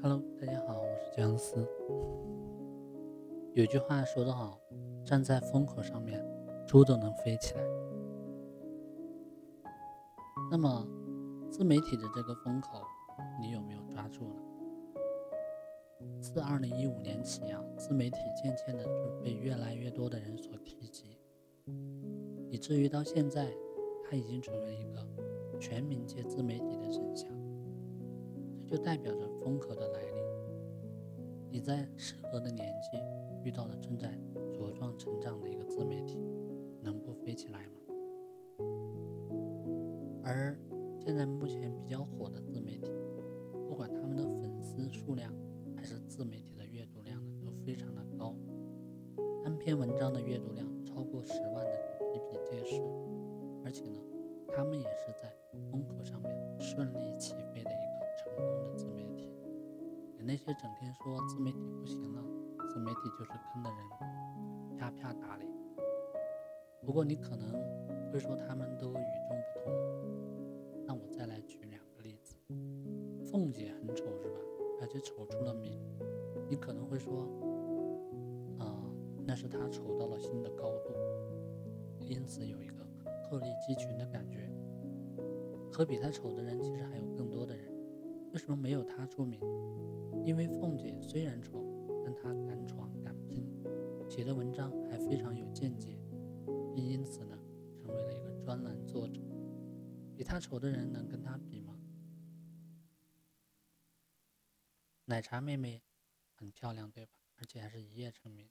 Hello，大家好，我是姜思。有句话说得好，站在风口上面，猪都能飞起来。那么，自媒体的这个风口，你有没有抓住呢？自二零一五年起啊，自媒体渐渐的就被越来越多的人所提及，以至于到现在，它已经成为一个全民皆自媒体的真相。就代表着风口的来临。你在适合的年纪遇到了正在茁壮成长的一个自媒体，能不飞起来吗？而现在目前比较火的自媒体，不管他们的粉丝数量还是自媒体的阅读量呢，都非常的高。单篇文章的阅读量超过十万的比比皆是，而且呢，他们也是在风口上面顺利那些整天说自媒体不行了，自媒体就是坑的人，啪啪打脸。不过你可能会说他们都与众不同，那我再来举两个例子。凤姐很丑是吧？而且丑出了名。你可能会说，啊，那是她丑到了新的高度，因此有一个鹤立鸡群的感觉。可比她丑的人其实还有更多的人，为什么没有她出名？因为凤姐虽然丑，但她敢闯敢拼，写的文章还非常有见解。并因此呢，成为了一个专栏作者。比他丑的人能跟他比吗？奶茶妹妹很漂亮，对吧？而且还是一夜成名。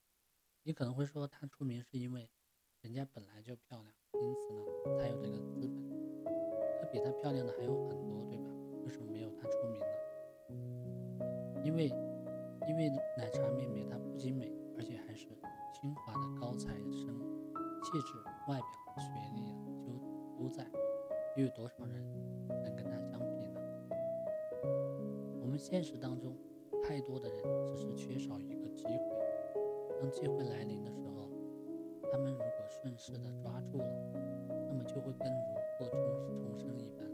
你可能会说她出名是因为人家本来就漂亮，因此呢才有这个资本。可比她漂亮的还有很多，因为，因为奶茶妹妹她不仅美，而且还是清华的高材生。气质、外表、学历就都在，又有多少人能跟他相比呢？我们现实当中，太多的人只是缺少一个机会。当机会来临的时候，他们如果顺势的抓住了，那么就会跟如获重重生一般。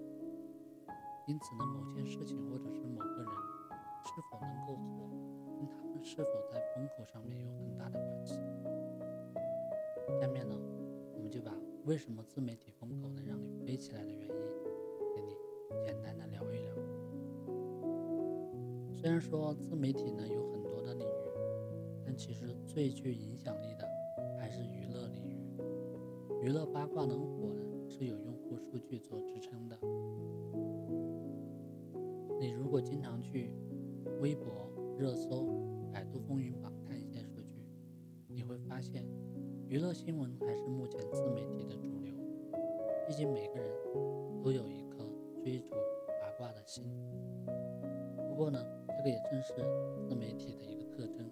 因此呢，某件事情或者是某个人能够火，跟他们是否在风口上面有很大的关系。下面呢，我们就把为什么自媒体风口能让你飞起来的原因，给你简单的聊一聊。虽然说自媒体呢有很多的领域，但其实最具影响力的还是娱乐领域。娱乐八卦能火呢，是有用户数据做支撑的。你如果经常去微博热搜、百度风云榜看一些数据，你会发现。娱乐新闻还是目前自媒体的主流，毕竟每个人都有一颗追逐八卦的心。不过呢，这个也正是自媒体的一个特征。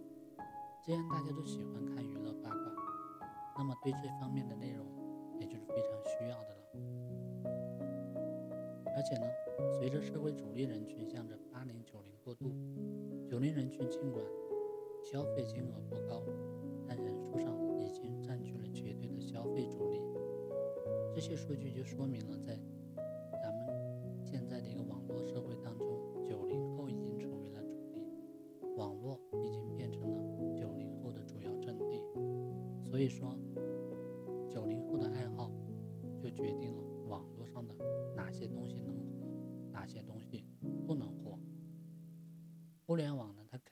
既然大家都喜欢看娱乐八卦，那么对这方面的内容也就是非常需要的了。而且呢，随着社会主力人群向着八零九零过渡，九零人群尽管消费金额不高，但人数上。已经占据了绝对的消费主力，这些数据就说明了，在咱们现在的一个网络社会当中，九零后已经成为了主力，网络已经变成了九零后的主要阵地。所以说，九零后的爱好就决定了网络上的哪些东西能火，哪些东西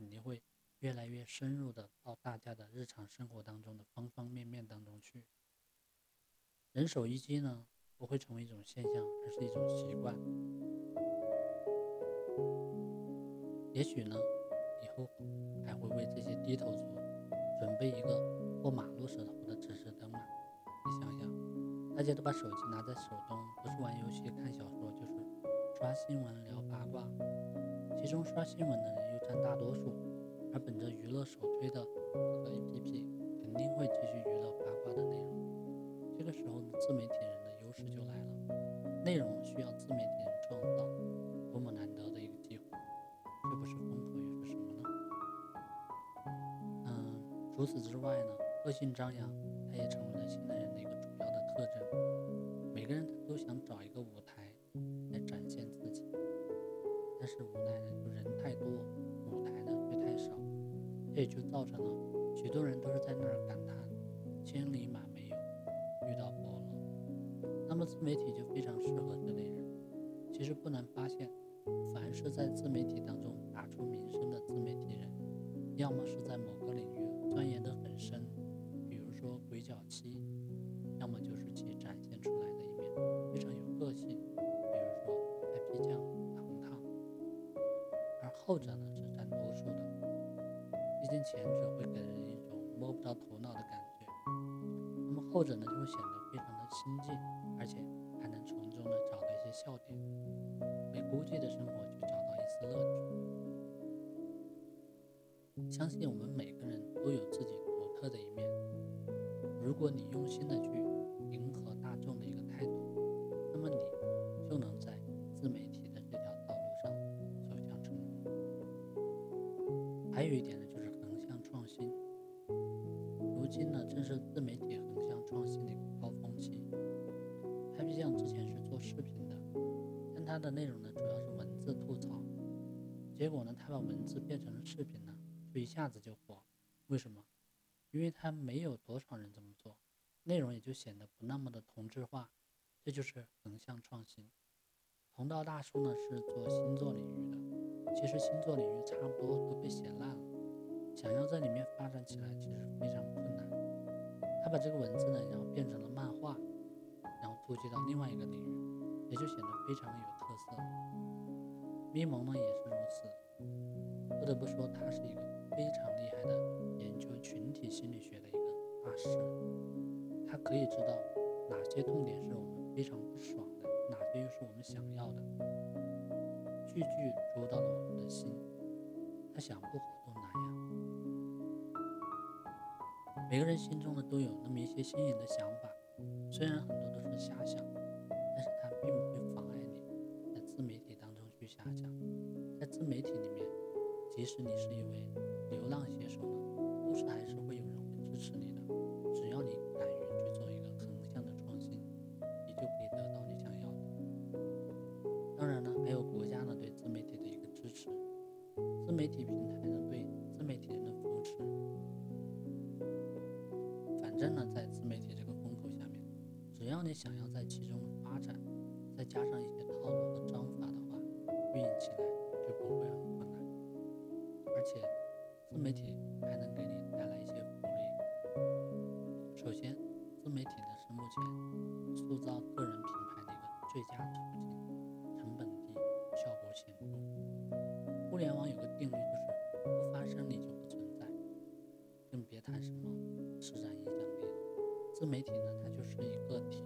肯定会。越来越深入的到大家的日常生活当中的方方面面当中去，人手一机呢不会成为一种现象，而是一种习惯。也许呢，以后还会为这些低头族准备一个过马路时候的指示灯呢。你想想，大家都把手机拿在手中，不是玩游戏、看小说，就是刷新闻、聊八卦，其中刷新闻的人占大多数。而本着娱乐首推的各 APP，肯定会继续娱乐八卦的内容。这个时候呢，自媒体人的优势就来了。内容需要自媒体人创造，多么难得的一个机会！这不是风口又是什么呢？嗯，除此之外呢，个性张扬，它也成为了现代人的一个主要的特征。每个人都想找一个舞台来展现自己，但是无奈的这就造成了许多人都是在那儿感叹“千里马没有遇到伯乐”。那么自媒体就非常适合这类人。其实不难发现，凡是在自媒体当中打出名声的自媒体人，要么是在某个领域钻研得很深，比如说鬼脚七；要么就是其展现出来的一面非常有个性，比如说 happy 酱、糖糖。而后者呢，毕竟前者会给人一种摸不着头脑的感觉，那么后者呢就会显得非常的亲近，而且还能从中呢找到一些笑点，为孤寂的生活去找到一丝乐趣。相信我们每个人都有自己独特的一面，如果你用心的去迎合今呢，正是自媒体横向创新的一个高峰期。Happy 酱之前是做视频的，但他的内容呢主要是文字吐槽，结果呢，他把文字变成了视频呢。就一下子就火，为什么？因为他没有多少人这么做，内容也就显得不那么的同质化，这就是横向创新。同道大叔呢是做星座领域的，其实星座领域差不多都被写烂了，想要在里面发展起来其实非常困难。他把这个文字呢，然后变成了漫画，然后突击到另外一个领域，也就显得非常的有特色。咪蒙呢也是如此，不得不说他是一个。非常厉害的研究群体心理学的一个大师，他可以知道哪些痛点是我们非常不爽的，哪些又是我们想要的，句句捉到了我们的心。他想不火每个人心中呢都有那么一些新颖的想法，虽然很多都是瞎想，但是它并不会妨碍你在自媒体当中去瞎想，在自媒体里面。即使你是一位流浪写手呢，故事还是想要在其中发展，再加上一些套路和章法的话，运营起来就不会很困难。而且，自媒体还能给你带来一些福利。首先，自媒体呢是目前塑造个人品牌的一个最佳途径，成本低，效果显著。互联网有个定律，就是不发声你就不存在，更别谈什么施展影响力。自媒体呢，它就是一个体，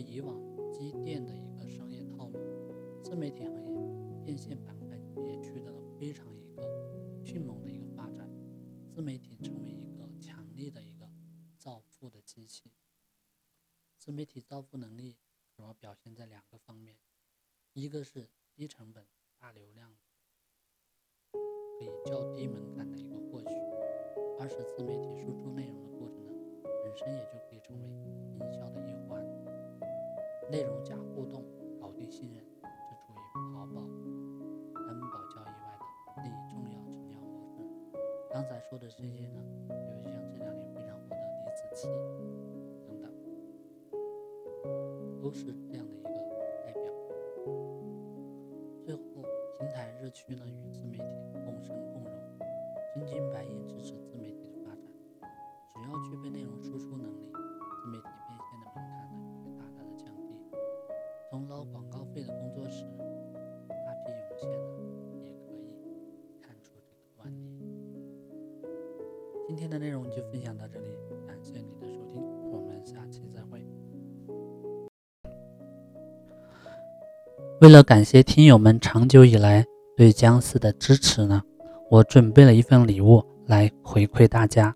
以往积淀的一个商业套路，自媒体行业变现板块也取得了非常一个迅猛的一个发展。自媒体成为一个强力的一个造富的机器。自媒体造富能力主要表现在两个方面，一个是低成本大流量，可以较低门槛的一个获取。二是自媒体输出内容的过程呢，本身也就可以成为营销的一。内容加互动，搞定信任，这处于淘宝、担保交易外的另一重要成交模式。刚才说的这些呢，比如像这两年非常火的李子柒等等，都是这样的一个代表。最后，平台日趋呢与自媒体共生共荣，真金白银支持自媒体的发展。只要。具备内容输出能力，今天的内容就分享到这里，感谢你的收听，我们下期再会。为了感谢听友们长久以来对姜思的支持呢，我准备了一份礼物来回馈大家。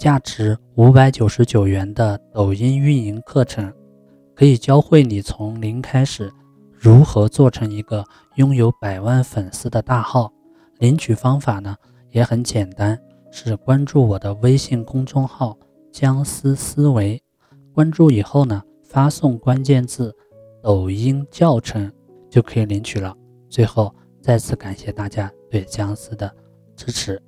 价值五百九十九元的抖音运营课程，可以教会你从零开始如何做成一个拥有百万粉丝的大号。领取方法呢也很简单，是关注我的微信公众号“僵尸思维”。关注以后呢，发送关键字“抖音教程”就可以领取了。最后，再次感谢大家对僵尸的支持。